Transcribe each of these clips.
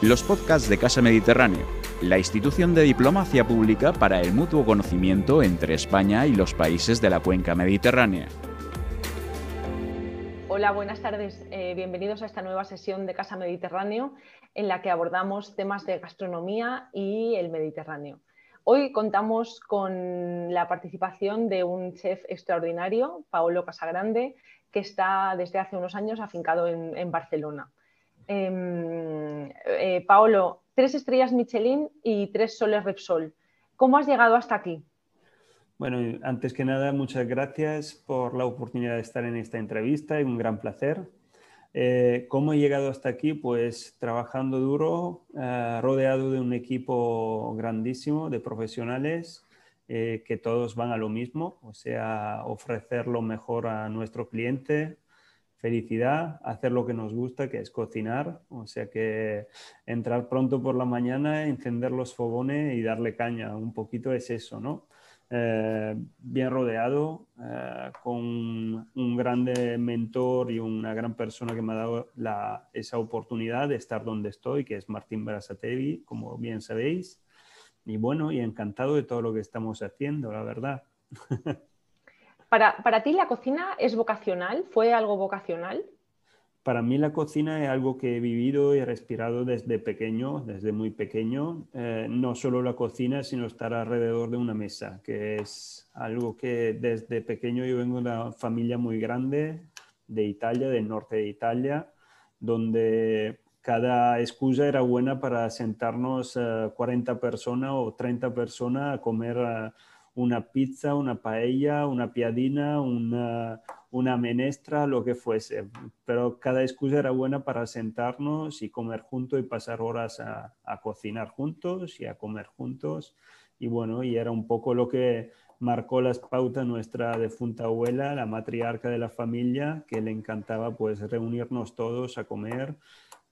los podcasts de Casa Mediterráneo, la institución de diplomacia pública para el mutuo conocimiento entre España y los países de la cuenca mediterránea. Hola, buenas tardes. Eh, bienvenidos a esta nueva sesión de Casa Mediterráneo en la que abordamos temas de gastronomía y el Mediterráneo. Hoy contamos con la participación de un chef extraordinario, Paolo Casagrande, que está desde hace unos años afincado en Barcelona. Em, eh, Paolo, tres estrellas Michelin y tres soles Repsol. ¿Cómo has llegado hasta aquí? Bueno, antes que nada, muchas gracias por la oportunidad de estar en esta entrevista, es un gran placer. Eh, ¿Cómo he llegado hasta aquí? Pues trabajando duro, eh, rodeado de un equipo grandísimo de profesionales que todos van a lo mismo, o sea, ofrecer lo mejor a nuestro cliente, felicidad, hacer lo que nos gusta, que es cocinar. O sea que entrar pronto por la mañana, encender los fogones y darle caña. Un poquito es eso, ¿no? Eh, bien rodeado, eh, con un grande mentor y una gran persona que me ha dado esa oportunidad de estar donde estoy, que es Martín Berasategui, como bien sabéis. Y bueno, y encantado de todo lo que estamos haciendo, la verdad. Para, ti la cocina es vocacional, fue algo vocacional. Para mí la cocina es algo que he vivido y respirado desde pequeño, desde muy pequeño. Eh, no solo la cocina, sino estar alrededor de una mesa, que es algo que desde pequeño yo vengo de una familia muy grande de Italia, del norte de Italia, donde cada excusa era buena para sentarnos 40 eh, personas o 30 personas a comer. Eh, una pizza, una paella, una piadina, una, una menestra, lo que fuese. Pero cada excusa era buena para sentarnos y comer juntos y pasar horas a, cocinar juntos y a comer juntos. Y bueno, y era un poco lo que marcó las pautas nuestra defunta abuela, la matriarca de la familia, que le encantaba pues reunirnos todos a comer.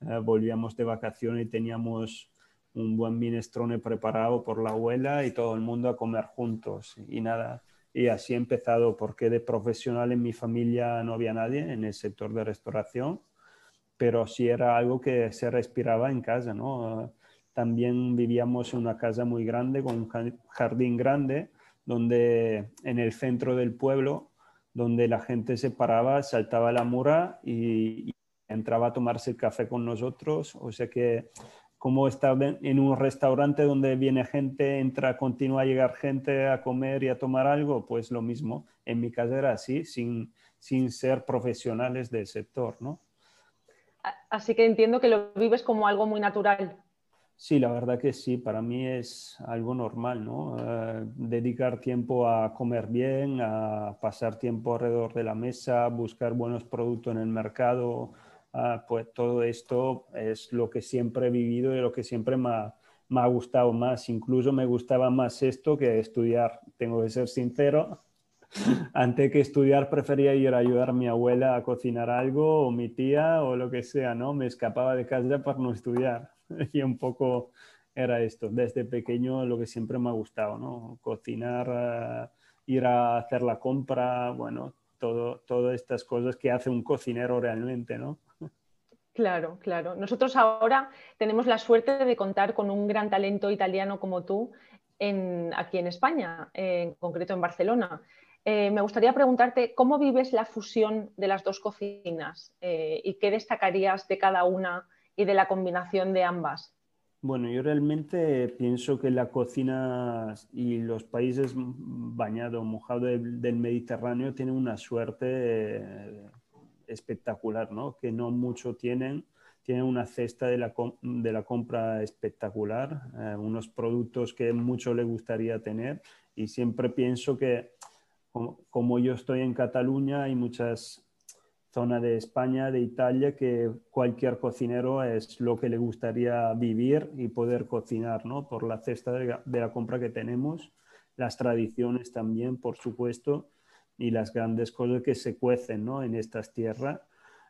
Eh, volvíamos de vacaciones y teníamos un buen minestrone preparado por la abuela y todo el mundo a comer juntos. Y nada, y así he empezado, porque de profesional en mi familia no había nadie en el sector de restauración, pero sí era algo que se respiraba en casa, ¿no? También vivíamos en una casa muy grande, con un jardín grande, donde en el centro del pueblo, donde la gente se paraba, saltaba la mura y, y entraba a tomarse el café con nosotros. O sea que como estar en un restaurante donde viene gente, entra, continúa a llegar gente a comer y a tomar algo, pues lo mismo. En mi casa era así, sin, sin ser profesionales del sector, ¿no? Así que entiendo que lo vives como algo muy natural. Sí, la verdad que sí, para mí es algo normal, ¿no? Eh, dedicar tiempo a comer bien, a pasar tiempo alrededor de la mesa, buscar buenos productos en el mercado, Ah, pues todo esto es lo que siempre he vivido y lo que siempre me ha, gustado más. Incluso me gustaba más esto que estudiar, tengo que ser sincero. Antes que estudiar prefería ir a ayudar a mi abuela a cocinar algo o mi tía o lo que sea, ¿no? Me escapaba de casa para no estudiar. Y un poco era esto. Desde pequeño lo que siempre me ha gustado, ¿no? Cocinar, ah, ir a hacer la compra, bueno, todo, todas estas cosas que hace un cocinero realmente, ¿no? Claro, claro. Nosotros ahora tenemos la suerte de contar con un gran talento italiano como tú aquí en España, en concreto en Barcelona. Eh, me gustaría preguntarte cómo vives la fusión de las dos cocinas eh, y qué destacarías de cada una y de la combinación de ambas. Bueno, yo realmente pienso que la cocina y los países bañados, mojados del, Mediterráneo tienen una suerte eh, espectacular, ¿no? Que no mucho tienen. Tienen una cesta de la, de la compra espectacular, eh, unos productos que mucho le gustaría tener y siempre pienso que como, yo estoy en Cataluña hay muchas zonas de España, de Italia, que cualquier cocinero es lo que le gustaría vivir y poder cocinar, ¿no? Por la cesta de la compra que tenemos, las tradiciones también, por supuesto, y las grandes cosas que se cuecen ¿no? en estas tierras.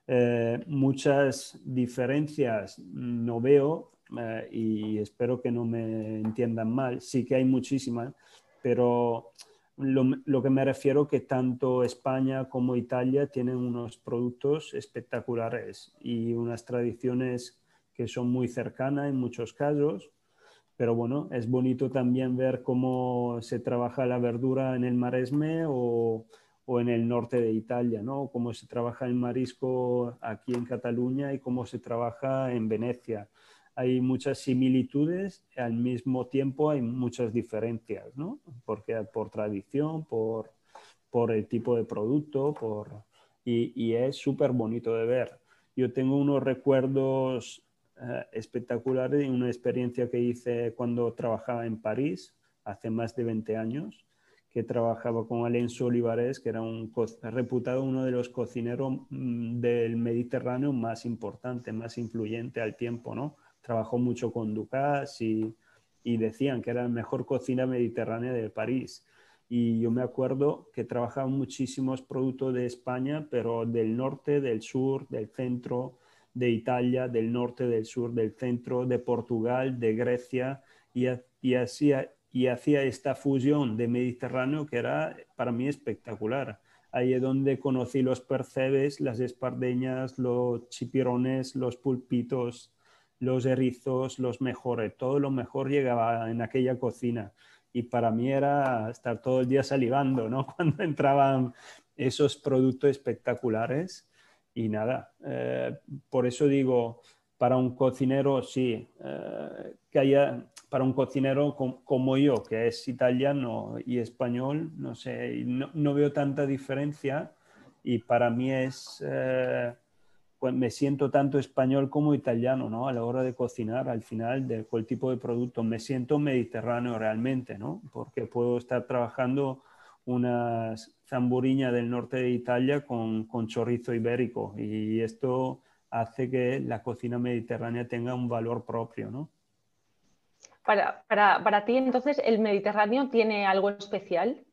Eh, muchas diferencias no veo eh, y espero que no me entiendan mal. Sí que hay muchísimas, pero lo, lo, que me refiero que tanto España como Italia tienen unos productos espectaculares y unas tradiciones que son muy cercanas en muchos casos, pero bueno, es bonito también ver cómo se trabaja la verdura en el Maresme o, o en el norte de Italia, ¿no? Cómo se trabaja el marisco aquí en Cataluña y cómo se trabaja en Venecia. Hay muchas similitudes, al mismo tiempo hay muchas diferencias, ¿no? Porque por tradición, por, por el tipo de producto, por, y, y es súper bonito de ver. Yo tengo unos recuerdos espectacular y una experiencia que hice cuando trabajaba en París hace más de 20 años, que trabajaba con Alenzo Olivares, que era un reputado uno de los cocineros mm, del Mediterráneo más importante, más influyente al tiempo, ¿no? Trabajó mucho con Ducas y, y decían que era la mejor cocina mediterránea de París. Y yo me acuerdo que trabajaba muchísimos productos de España, pero del norte, del sur, del centro, de Italia, del norte, del sur, del centro, de Portugal, de Grecia, y, y, hacía, y hacía esta fusión de Mediterráneo que era para mí espectacular. Ahí es donde conocí los percebes, las espardeñas, los chipirones, los pulpitos, los erizos, los mejores. Todo lo mejor llegaba en aquella cocina. Y para mí era estar todo el día salivando, ¿no? Cuando entraban esos productos espectaculares y nada, eh, por eso digo, para un cocinero, sí, eh, que haya, para un cocinero como yo, que es italiano y español, no sé, no, veo tanta diferencia y para mí es, eh, pues me siento tanto español como italiano, ¿no? A la hora de cocinar, al final, de cuál tipo de producto, me siento mediterráneo realmente, ¿no? Porque puedo estar trabajando unas zamburiña del norte de Italia con, con chorizo ibérico y esto hace que la cocina mediterránea tenga un valor propio, ¿no? Para, para, para ti, entonces, ¿el Mediterráneo tiene algo especial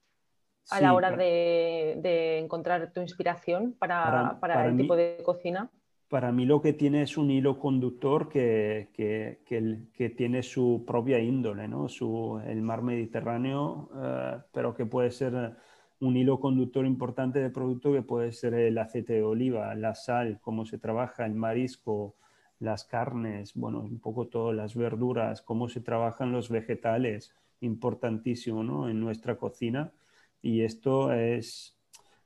a la hora de, de, encontrar tu inspiración para, para, el tipo de cocina? Para mí lo que tiene es un hilo conductor que, que, que, tiene su propia índole, ¿no? Su, el mar Mediterráneo, eh, pero que puede ser un hilo conductor importante de producto que puede ser el aceite de oliva, la sal, cómo se trabaja el marisco, las carnes, bueno, un poco todas las verduras, cómo se trabajan los vegetales, importantísimo ¿no? en nuestra cocina. Y esto es,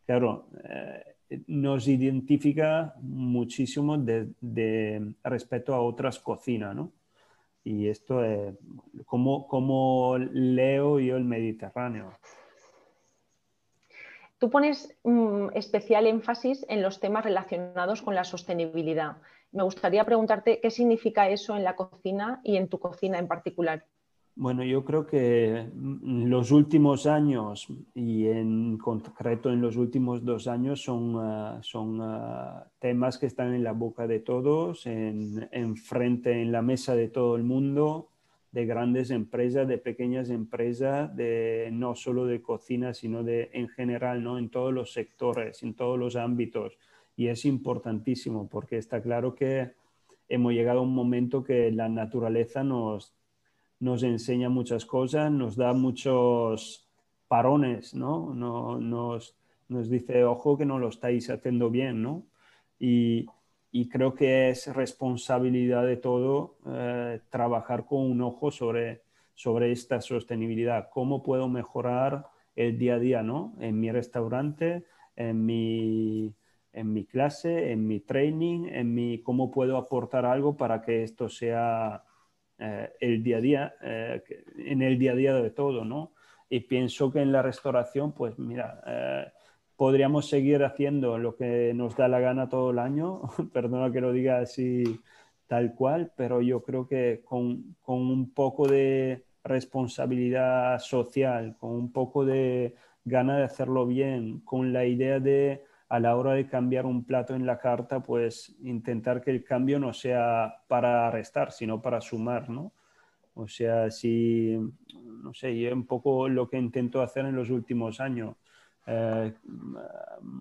claro, eh, nos identifica muchísimo de, respecto a otras cocinas, ¿no? Y esto es como, como leo yo el Mediterráneo. Tú pones mm, especial énfasis en los temas relacionados con la sostenibilidad. Me gustaría preguntarte qué significa eso en la cocina y en tu cocina en particular. Bueno, yo creo que los últimos años y en concreto en los últimos dos años son, ah, son ah, temas que están en la boca de todos, en, en frente, en la mesa de todo el mundo de grandes empresas, de pequeñas empresas, de, no solo de cocina, sino de en general, ¿no? en todos los sectores, en todos los ámbitos. Y es importantísimo porque está claro que hemos llegado a un momento que la naturaleza nos, nos enseña muchas cosas, nos da muchos parones, ¿no? no nos, nos dice, ojo que no lo estáis haciendo bien, ¿no? Y, y creo que es responsabilidad de todo eh, trabajar con un ojo sobre, sobre esta sostenibilidad. ¿Cómo puedo mejorar el día a día ¿no? en mi restaurante, en mi, en mi clase, en mi training, en mi cómo puedo aportar algo para que esto sea eh, el día a día, eh, en el día a día de todo, ¿no? Y pienso que en la restauración, pues mira, podríamos seguir haciendo lo que nos da la gana todo el año, perdona que lo diga así tal cual, pero yo creo que con, con, un poco de responsabilidad social, con un poco de gana de hacerlo bien, con la idea de a la hora de cambiar un plato en la carta, pues intentar que el cambio no sea para restar, sino para sumar, ¿no? O sea, si, no sé, yo un poco lo que intento hacer en los últimos años, eh,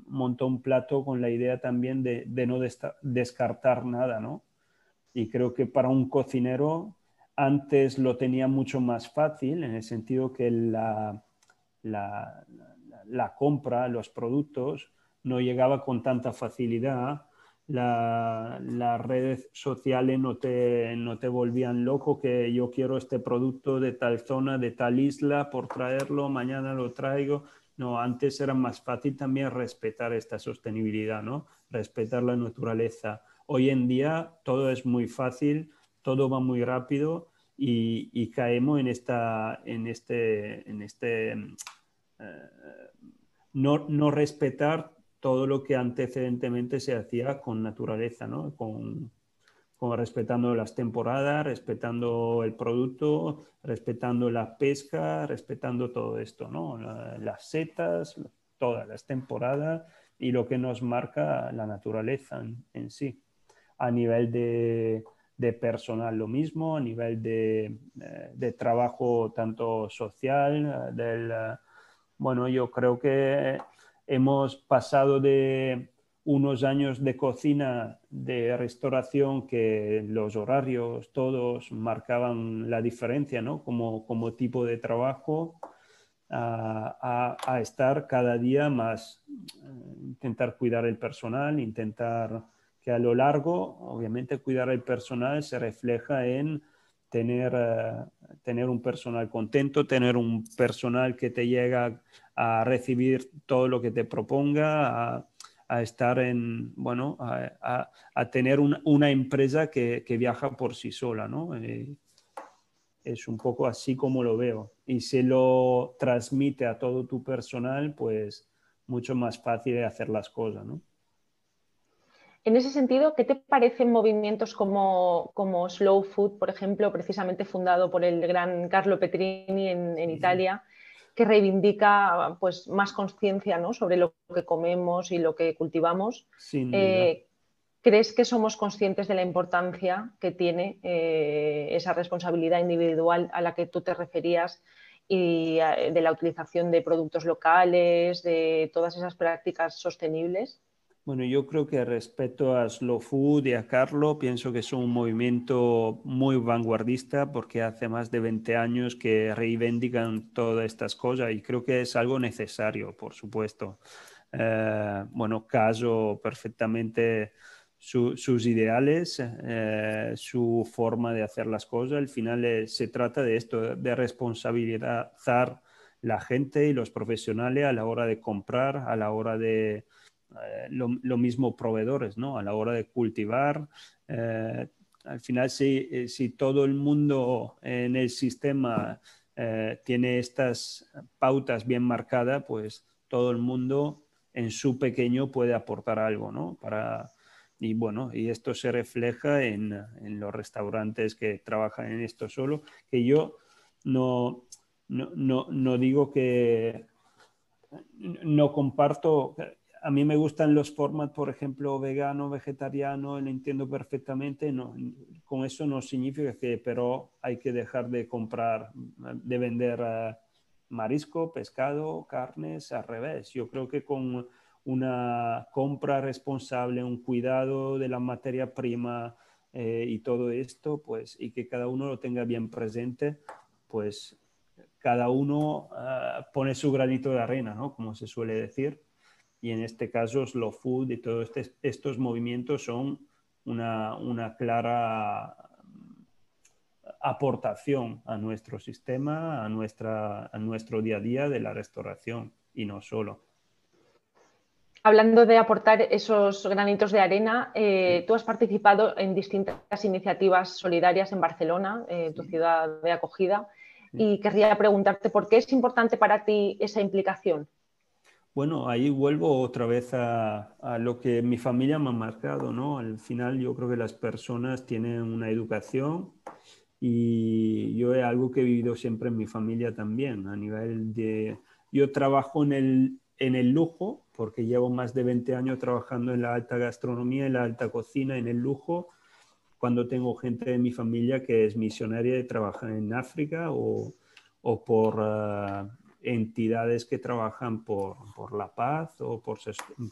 montó un plato con la idea también de, no descartar nada, ¿no? Y creo que para un cocinero antes lo tenía mucho más fácil, en el sentido que la, la, compra, los productos, no llegaba con tanta facilidad las redes sociales no te, no te volvían loco que yo quiero este producto de tal zona, de tal isla, por traerlo, mañana lo traigo. No, antes era más fácil también respetar esta sostenibilidad, ¿no? Respetar la naturaleza. Hoy en día todo es muy fácil, todo va muy rápido y, caemos en, esta, en este, en este eh, no, no respetar todo lo que antecedentemente se hacía con naturaleza, ¿no? con, respetando las temporadas, respetando el producto, respetando la pesca, respetando todo esto, ¿no? las setas, todas las temporadas y lo que nos marca la naturaleza en, sí. A nivel de, personal lo mismo, a nivel de, eh, de trabajo tanto social, del, bueno, yo creo que hemos pasado de unos años de cocina, de restauración, que los horarios todos marcaban la diferencia, ¿no? Como, como tipo de trabajo, a, a, estar cada día más, eh, intentar cuidar el personal, intentar que a lo largo, obviamente, cuidar el personal se refleja en tener, eh, tener un personal contento, tener un personal que te llega a recibir todo lo que te proponga, a, a estar en, bueno, a, a tener una empresa que, que, viaja por sí sola, ¿no? Eh, es un poco así como lo veo. Y si lo transmite a todo tu personal, pues mucho más fácil de hacer las cosas, ¿no? En ese sentido, ¿qué te parecen movimientos como, como Slow Food, por ejemplo, precisamente fundado por el gran Carlo Petrini en, en Italia, que reivindica pues, más conciencia ¿no? sobre lo que comemos y lo que cultivamos? Eh, ¿Crees que somos conscientes de la importancia que tiene eh, esa responsabilidad individual a la que tú te referías y eh, de la utilización de productos locales, de todas esas prácticas sostenibles? Bueno, yo creo que respecto a Slow Food y a Carlo, pienso que es un movimiento muy vanguardista porque hace más de 20 años que reivindican todas estas cosas y creo que es algo necesario, por supuesto. Eh, bueno, caso perfectamente sus ideales, eh, su forma de hacer las cosas. Al final eh, se trata de esto, de responsabilizar la gente y los profesionales a la hora de comprar, a la hora de eh, lo, mismo proveedores, ¿no? A la hora de cultivar. Eh, al final, si, eh, si, todo el mundo en el sistema tiene estas pautas bien marcadas, pues todo el mundo en su pequeño puede aportar algo, ¿no? Y bueno, y esto se refleja en, en, los restaurantes que trabajan en esto solo, que yo no, no, no, no digo que no comparto, a mí me gustan los formats, por ejemplo, vegano, vegetariano, lo entiendo perfectamente. No, con eso no significa que, pero hay que dejar de comprar, de vender eh, marisco, pescado, carnes, al revés. Yo creo que con una compra responsable, un cuidado de la materia prima eh, y todo esto, pues, y que cada uno lo tenga bien presente, pues cada uno eh, pone su granito de arena, ¿no? Como se suele decir y en este caso Slow Food y todos este, estos movimientos son una, una, clara aportación a nuestro sistema, a, nuestra, a nuestro día a día de la restauración y no solo. Hablando de aportar esos granitos de arena, eh, tú has participado en distintas iniciativas solidarias en Barcelona, eh, tu ciudad de acogida, y querría preguntarte por qué es importante para ti esa implicación. Bueno, ahí vuelvo otra vez a, lo que mi familia me ha marcado, ¿no? Al final yo creo que las personas tienen una educación y yo es algo que he vivido siempre en mi familia también, a nivel de... Yo trabajo en el, en el lujo, porque llevo más de 20 años trabajando en la alta gastronomía, en la alta cocina, en el lujo, cuando tengo gente de mi familia que es misionaria y trabaja en África o, o por... Ah, entidades que trabajan por, por la paz o por,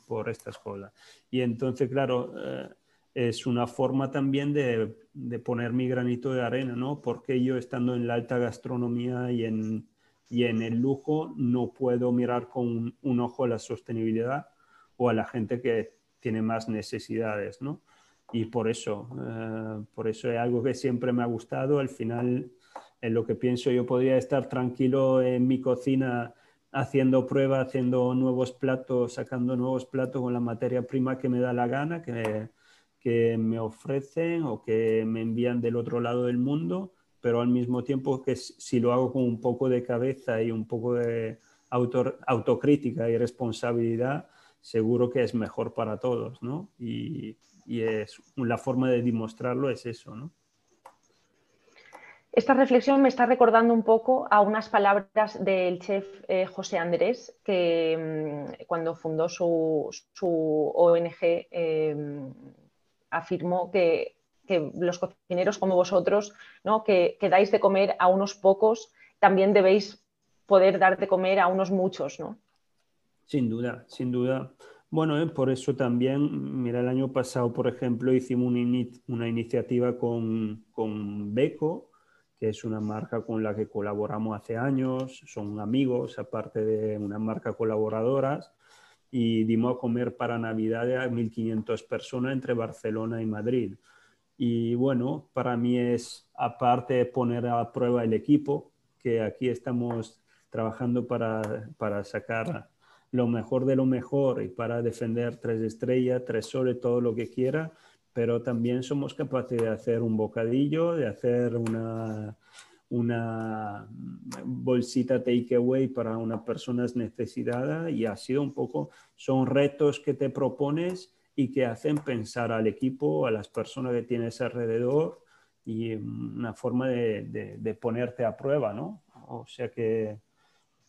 por, estas cosas. Y entonces, claro, eh, es una forma también de, de, poner mi granito de arena, ¿no? Porque yo estando en la alta gastronomía y en, y en el lujo no puedo mirar con un, ojo a la sostenibilidad o a la gente que tiene más necesidades, ¿no? Y por eso, eh, por eso es algo que siempre me ha gustado. Al final, en lo que pienso, yo podría estar tranquilo en mi cocina haciendo pruebas, haciendo nuevos platos, sacando nuevos platos con la materia prima que me da la gana, que, que me ofrecen o que me envían del otro lado del mundo, pero al mismo tiempo que si lo hago con un poco de cabeza y un poco de autocrítica y responsabilidad, seguro que es mejor para todos, ¿no? Y, y es, la forma de demostrarlo es eso, ¿no? Esta reflexión me está recordando un poco a unas palabras del chef eh, José Andrés, que mm, cuando fundó su, ONG em, afirmó que, los cocineros como vosotros, ¿no? que, que, dais de comer a unos pocos, también debéis poder dar de comer a unos muchos. ¿no? Sin duda, sin duda. Bueno, eh, por eso también, mira, el año pasado, por ejemplo, hicimos una, iniciativa con, con Beco, es una marca con la que colaboramos hace años, son amigos, aparte de una marca colaboradoras, y dimos a comer para Navidad a 1.500 personas entre Barcelona y Madrid. Y bueno, para mí es, aparte de poner a prueba el equipo, que aquí estamos trabajando para, para sacar lo mejor de lo mejor y para defender tres estrellas, tres soles, todo lo que quiera, pero también somos capaces de hacer un bocadillo, de hacer una, una bolsita takeaway para una persona necesitada y ha sido un poco, son retos que te propones y que hacen pensar al equipo, a las personas que tienes alrededor y una forma de, de ponerte a prueba, ¿no? O sea que,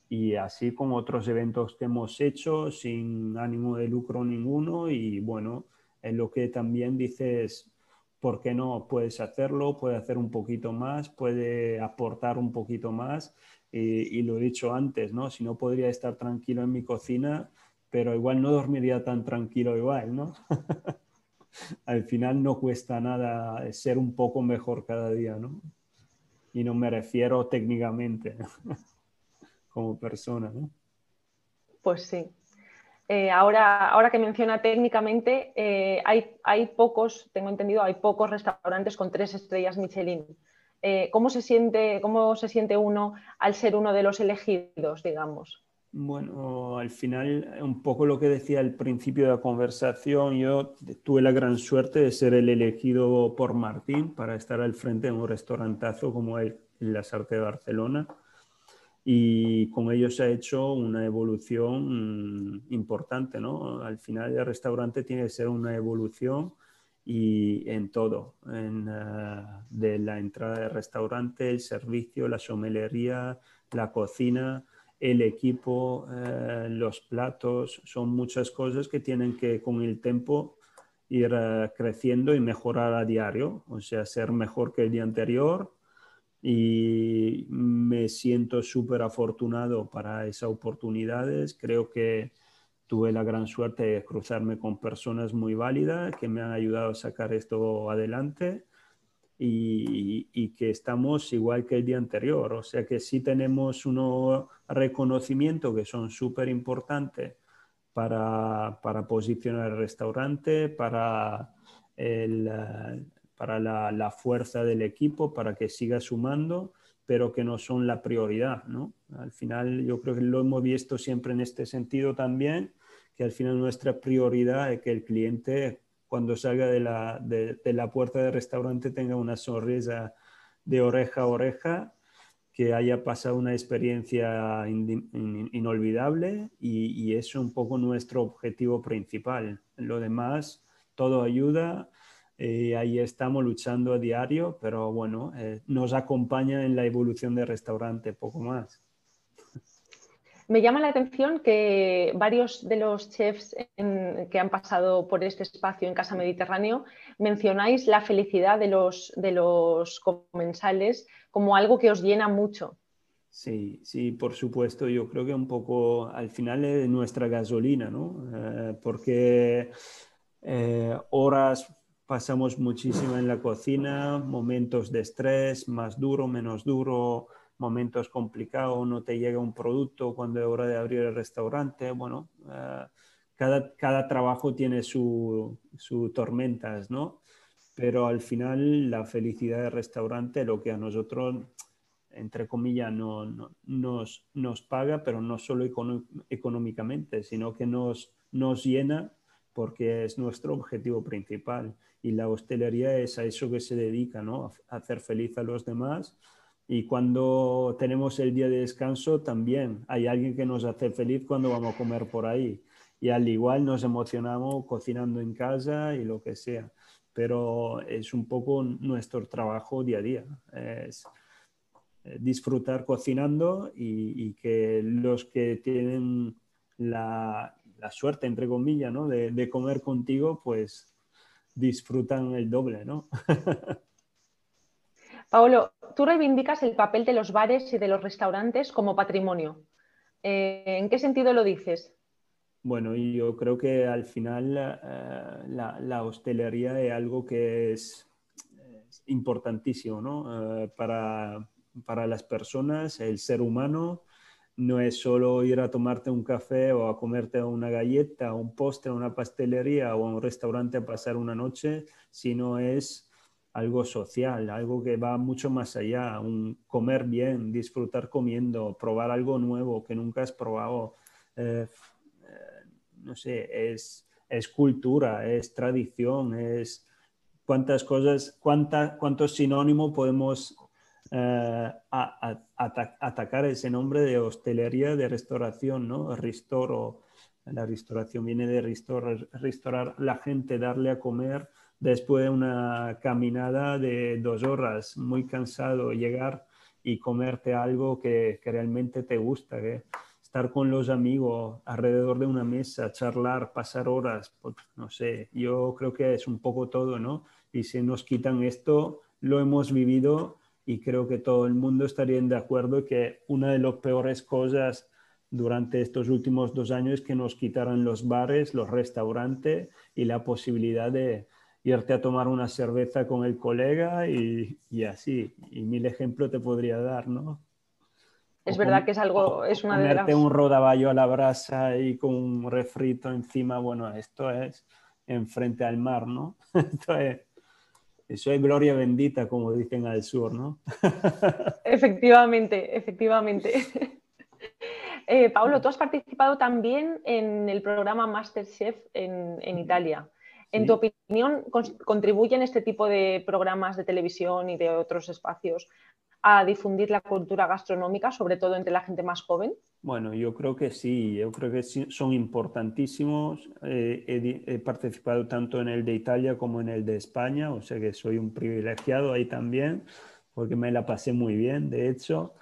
y así como otros eventos que hemos hecho sin ánimo de lucro ninguno y bueno, en lo que también dices, ¿por qué no? Puedes hacerlo, puede hacer un poquito más, puede aportar un poquito más. Y, lo he dicho antes, ¿no? Si no podría estar tranquilo en mi cocina, pero igual no dormiría tan tranquilo igual, ¿no? Al final no cuesta nada ser un poco mejor cada día, ¿no? Y no me refiero técnicamente como persona, ¿no? Pues sí, eh, ahora, ahora que menciona técnicamente, eh, hay, hay, pocos, tengo entendido, hay pocos restaurantes con tres estrellas Michelin. Eh, ¿cómo, se siente, ¿Cómo se siente uno al ser uno de los elegidos, digamos? Bueno, al final, un poco lo que decía al principio de la conversación, yo tuve la gran suerte de ser el elegido por Martín para estar al frente de un restaurantazo como el, en Las Artes de Barcelona y con ello se ha hecho una evolución mm, importante, ¿no? Al final el restaurante tiene que ser una evolución y en todo, en, eh, de la entrada del restaurante, el servicio, la somelería, la cocina, el equipo, eh, los platos, son muchas cosas que tienen que con el tiempo ir eh, creciendo y mejorar a diario, o sea, ser mejor que el día anterior, y me siento súper afortunado para esas oportunidades. Creo que tuve la gran suerte de cruzarme con personas muy válidas que me han ayudado a sacar esto adelante y, y que estamos igual que el día anterior. O sea que sí tenemos unos reconocimientos que son súper importantes para, para posicionar el restaurante, para el, para la, fuerza del equipo, para que siga sumando, pero que no son la prioridad. ¿no? Al final yo creo que lo hemos visto siempre en este sentido también, que al final nuestra prioridad es que el cliente cuando salga de la, de, la puerta del restaurante tenga una sonrisa de oreja a oreja, que haya pasado una experiencia inolvidable y, y es un poco nuestro objetivo principal. Lo demás, todo ayuda eh, ahí estamos luchando a diario, pero bueno, eh, nos acompaña en la evolución del restaurante, poco más. Me llama la atención que varios de los chefs que han pasado por este espacio en Casa Mediterráneo mencionáis la felicidad de los, de los comensales como algo que os llena mucho. Sí, sí, por supuesto. Yo creo que un poco al final es nuestra gasolina, ¿no? Eh, porque horas pasamos muchísimo en la cocina, momentos de estrés, más duro, menos duro, momentos complicados, no te llega un producto cuando es hora de abrir el restaurante. Bueno, eh, cada, cada trabajo tiene sus su tormentas, ¿no? Pero al final la felicidad del restaurante, lo que a nosotros, entre comillas, no, nos, nos, paga, pero no solo económicamente, sino que nos, nos llena porque es nuestro objetivo principal. Y la hostelería es a eso que se dedica, ¿no? A hacer feliz a los demás. Y cuando tenemos el día de descanso, también hay alguien que nos hace feliz cuando vamos a comer por ahí y al igual nos emocionamos cocinando en casa y lo que sea. Pero es un poco nuestro trabajo día a día. Es eh, disfrutar cocinando y, que los que tienen la, la suerte, entre comillas, ¿no? de, de, comer contigo, pues disfrutan el doble, ¿no? Paolo, tú reivindicas el papel de los bares y de los restaurantes como patrimonio. Eh, ¿En qué sentido lo dices? Bueno, yo creo que al final eh, la, hostelería es algo que es, importantísimo ¿no? Eh, para, para, las personas, el ser humano. No es solo ir a tomarte un café o a comerte una galleta, un postre, una pastelería o un restaurante a pasar una noche, sino es algo social, algo que va mucho más allá, un comer bien, disfrutar comiendo, probar algo nuevo que nunca has probado. Eh, no sé, es, es cultura, es tradición, es cuántas cosas, cuántos sinónimos podemos eh, atacar ese nombre de hostelería, de restauración, ¿no? Restoro, la restauración viene de restaurar, restaurar la gente, darle a comer después de una caminada de dos horas, muy cansado, llegar y comerte algo que, que realmente te gusta. ¿eh? estar con los amigos alrededor de una mesa, charlar, pasar horas, pues, no sé, yo creo que es un poco todo, ¿no? Y si nos quitan esto, lo hemos vivido y creo que todo el mundo estaría de acuerdo que una de las peores cosas durante estos últimos dos años es que nos quitaran los bares, los restaurantes y la posibilidad de irte a tomar una cerveza con el colega y, y así. Y mil ejemplos te podría dar, ¿no? Es verdad que es algo, es una de las... un rodaballo a la brasa y con un refrito encima, bueno, esto es enfrente al mar, ¿no? Esto es, eso es gloria bendita, como dicen al sur, ¿no? Efectivamente, efectivamente. Eh, Pablo, tú has participado también en el programa Masterchef en, en Italia. En tu opinión, ¿contribuyen este tipo de programas de televisión y de otros espacios a difundir la cultura gastronómica, sobre todo entre la gente más joven? Bueno, yo creo que sí, yo creo que son importantísimos. Eh, he, participado tanto en el de Italia como en el de España, o sea que soy un privilegiado ahí también, porque me la pasé muy bien, de hecho.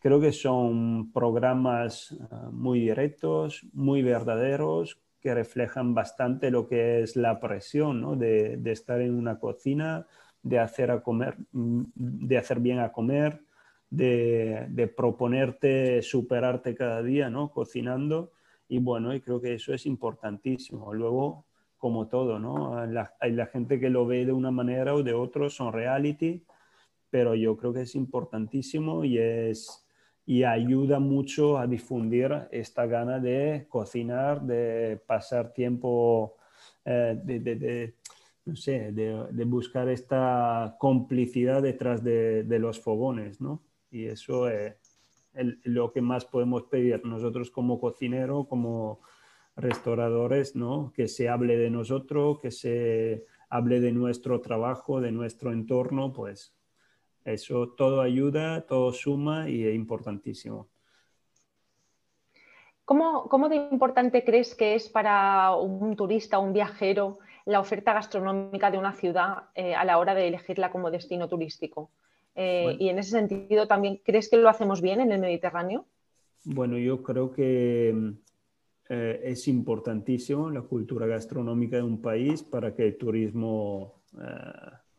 Creo que son programas ah, muy directos, muy verdaderos, que reflejan bastante lo que es la presión ¿no? de, de estar en una cocina, de hacer, a comer, de hacer bien a comer, de, proponerte superarte cada día, ¿no? Cocinando. Y bueno, y creo que eso es importantísimo. Luego, como todo, ¿no? hay la gente que lo ve de una manera o de otra, son reality, pero yo creo que es importantísimo y es y ayuda mucho a difundir esta gana de cocinar, de pasar tiempo, eh, de, no sé, de, buscar esta complicidad detrás de, los fogones, ¿no? Y eso es lo que más podemos pedir nosotros como cocinero, como restauradores, ¿no? Que se hable de nosotros, que se hable de nuestro trabajo, de nuestro entorno, pues eso todo ayuda, todo suma y es importantísimo. ¿Cómo, ¿Cómo, de importante crees que es para un turista, un viajero, la oferta gastronómica de una ciudad eh, a la hora de elegirla como destino turístico. Eh, y en ese sentido, ¿también crees que lo hacemos bien en el Mediterráneo? Bueno, yo creo que eh, es importantísimo la cultura gastronómica de un país para que el turismo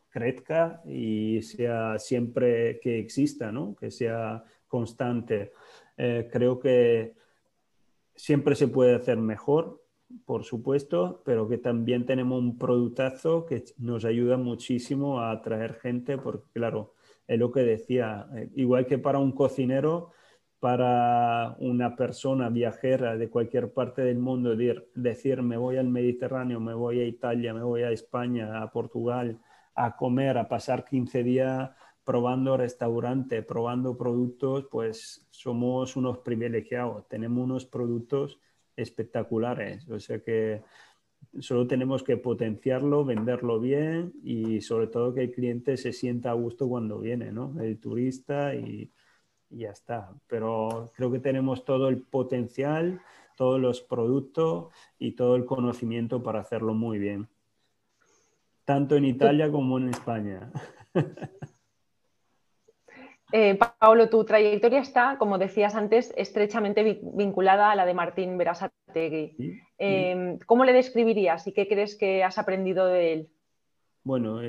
crezca y sea siempre que exista, ¿no? que sea constante. creo que siempre se puede hacer mejor, por supuesto, pero que también tenemos un productazo que nos ayuda muchísimo a atraer gente, porque claro, es lo que decía, eh, igual que para un cocinero, para una persona viajera de cualquier parte del mundo decir me voy al Mediterráneo, me voy a Italia, me voy a España, a Portugal, a comer, a pasar 15 días probando restaurante, probando productos, pues somos unos privilegiados, tenemos unos productos espectaculares, o sea que solo tenemos que potenciarlo, venderlo bien y sobre todo que el cliente se sienta a gusto cuando viene, ¿no? El turista y y ya está. Pero creo que tenemos todo el potencial, todos los productos y todo el conocimiento para hacerlo muy bien. Tanto en Italia como en España. Eh, Pablo, tu trayectoria está, como decías antes, estrechamente vinculada a la de Martín Berasategui. Em, ¿Cómo le describirías y qué crees que has aprendido de él? Bueno,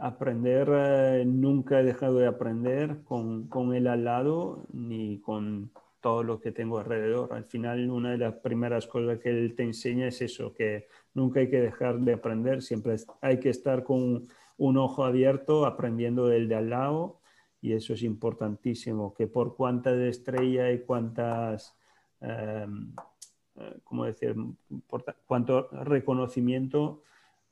aprender, eh, nunca he dejado de aprender con, con, él al lado ni con todo lo que tengo alrededor. Al final, una de las primeras cosas que él te enseña es eso, que nunca hay que dejar de aprender, siempre hay que estar con un ojo abierto aprendiendo del de al lado y eso es importantísimo, que por cuántas estrellas y cuántas, em, eh, ¿cómo decir?, por cuánto reconocimiento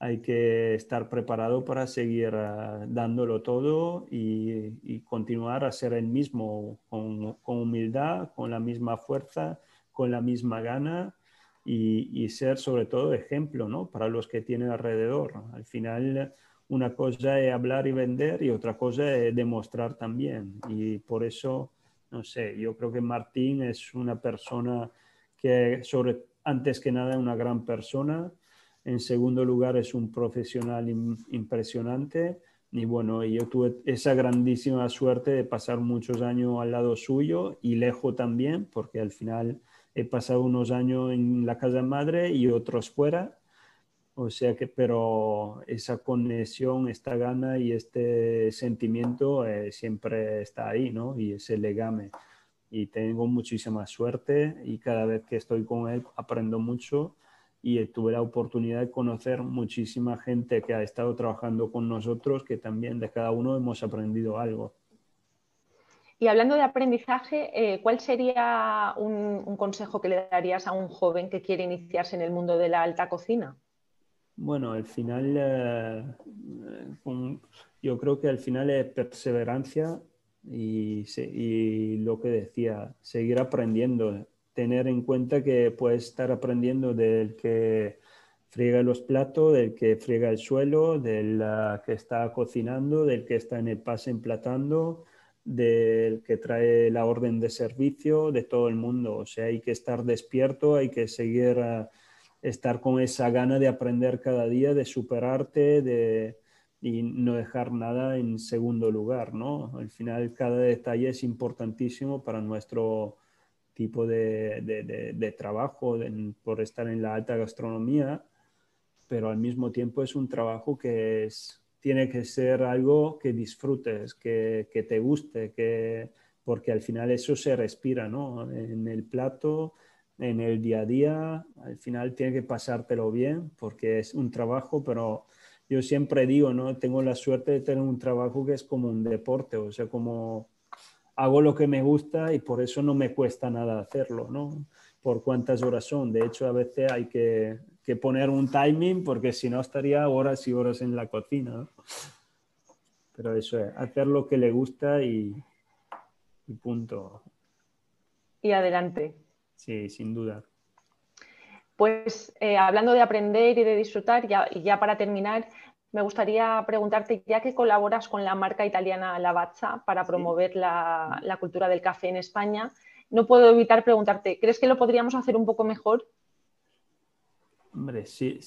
hay que estar preparado para seguir ah, dándolo todo y, continuar a ser el mismo con, humildad, con la misma fuerza, con la misma gana y, ser sobre todo ejemplo ¿no? para los que tienen alrededor. Al final una cosa es hablar y vender y otra cosa es demostrar también. Y por eso, no sé, yo creo que Martín es una persona que sobre, antes que nada, una gran persona en segundo lugar, es un profesional impresionante. Y bueno, yo tuve esa grandísima suerte de pasar muchos años al lado suyo y lejos también, porque al final he pasado unos años en la casa madre y otros fuera. O sea que, pero esa conexión, esta gana y este sentimiento eh, siempre está ahí, ¿no? Y ese legame. Y tengo muchísima suerte y cada vez que estoy con él aprendo mucho y tuve la oportunidad de conocer muchísima gente que ha estado trabajando con nosotros, que también de cada uno hemos aprendido algo. Y hablando de aprendizaje, eh, ¿cuál sería un, consejo que le darías a un joven que quiere iniciarse en el mundo de la alta cocina? Bueno, al final, eh, yo creo que al final es perseverancia y, y lo que decía, seguir aprendiendo tener en cuenta que puedes estar aprendiendo del que friega los platos, del que friega el suelo, del que está cocinando, del que está en el pase emplatando, del que trae la orden de servicio, de todo el mundo. O sea, hay que estar despierto, hay que seguir a estar con esa gana de aprender cada día, de superarte, de, y no dejar nada en segundo lugar, ¿no? Al final cada detalle es importantísimo para nuestro tipo de, trabajo por estar en la alta gastronomía, pero al mismo tiempo es un trabajo que es, tiene que ser algo que disfrutes, que, te guste, que, porque al final eso se respira ¿no? en el plato, en el día a día, al final tiene que pasártelo bien porque es un trabajo, pero yo siempre digo, ¿no? Tengo la suerte de tener un trabajo que es como un deporte, o sea, como hago lo que me gusta y por eso no me cuesta nada hacerlo, ¿no? Por cuántas horas son. De hecho, a veces hay que, poner un timing porque si no estaría horas y horas en la cocina. Pero eso es, hacer lo que le gusta y, punto. Y adelante. Sí, sin duda. Pues eh, hablando de aprender y de disfrutar, ya, para terminar, me gustaría preguntarte, ya que colaboras con la marca italiana Lavazza para promover la, cultura del café en España, no puedo evitar preguntarte, ¿crees que lo podríamos hacer un poco mejor? Hombre, sí,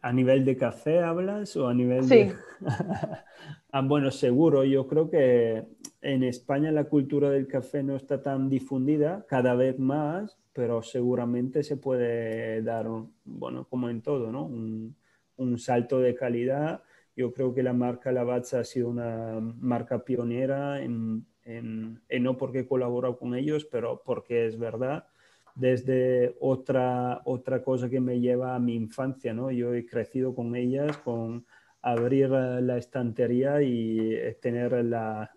¿A nivel de café hablas o a nivel sí. de...? ah, bueno, seguro. Yo creo que en España la cultura del café no está tan difundida, cada vez más, pero seguramente se puede dar, bueno, como en todo, ¿no? Un, un salto de calidad yo creo que la marca Lavazza ha sido una marca pionera en, en, no porque he colaborado con ellos, pero porque es verdad. Desde otra, otra cosa que me lleva a mi infancia, ¿no? Yo he crecido con ellas, con abrir la estantería y tener la,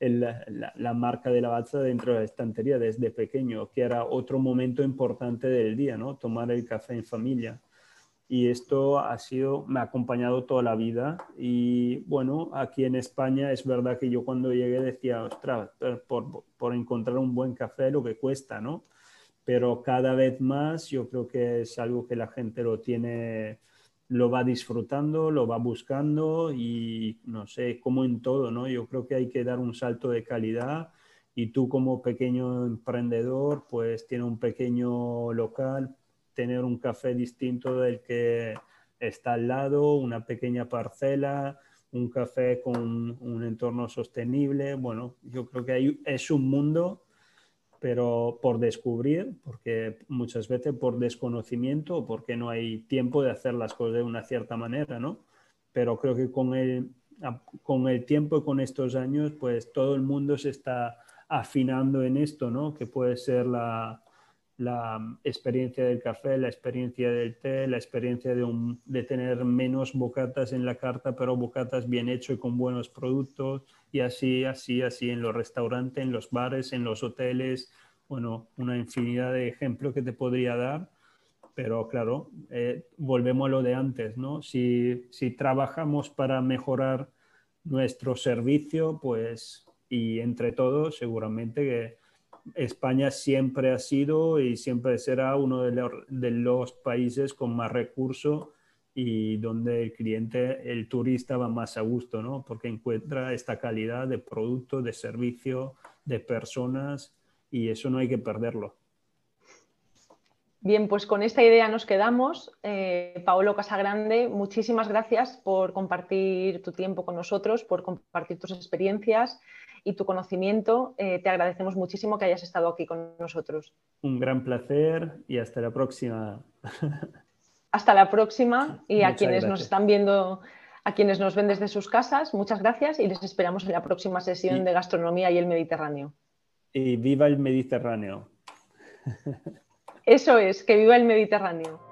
la, marca de la balsa dentro de la estantería desde pequeño, que era otro momento importante del día, ¿no? Tomar el café en familia. Y esto ha sido, me ha acompañado toda la vida. Y bueno, aquí en España es verdad que yo cuando llegué decía, ostras, por, por encontrar un buen café lo que cuesta, ¿no? Pero cada vez más yo creo que es algo que la gente lo tiene lo va disfrutando, lo va buscando y no sé, como en todo, ¿no? Yo creo que hay que dar un salto de calidad y tú como pequeño emprendedor, pues tiene un pequeño local, tener un café distinto del que está al lado, una pequeña parcela, un café con un entorno sostenible. Bueno, yo creo que hay, es un mundo pero por descubrir, porque muchas veces por desconocimiento o porque no hay tiempo de hacer las cosas de una cierta manera, ¿no? Pero creo que con el, con el tiempo y con estos años, pues todo el mundo se está afinando en esto, ¿no? Que puede ser la, la experiencia del café, la experiencia del té, la experiencia de, un, de tener menos bocatas en la carta, pero bocatas bien hechos y con buenos productos, y así, así, así en los restaurantes, en los bares, en los hoteles, bueno, una infinidad de ejemplos que te podría dar, pero claro, eh, volvemos a lo de antes, ¿no? Si, si trabajamos para mejorar nuestro servicio, pues, y entre todos, seguramente que España siempre ha sido y siempre será uno de los, países con más recursos y donde el cliente, el turista va más a gusto, ¿no? Porque encuentra esta calidad de producto, de servicio, de personas y eso no hay que perderlo. Bien, pues con esta idea nos quedamos. Eh, Paolo Casagrande, muchísimas gracias por compartir tu tiempo con nosotros, por compartir tus experiencias y tu conocimiento. Eh, te agradecemos muchísimo que hayas estado aquí con nosotros. Un gran placer y hasta la próxima. Hasta la próxima y a quienes nos están viendo, a quienes nos ven desde sus casas, muchas gracias y les esperamos en la próxima sesión de gastronomía y el Mediterráneo. Y viva el Mediterráneo. Eso es, que viva el Mediterráneo.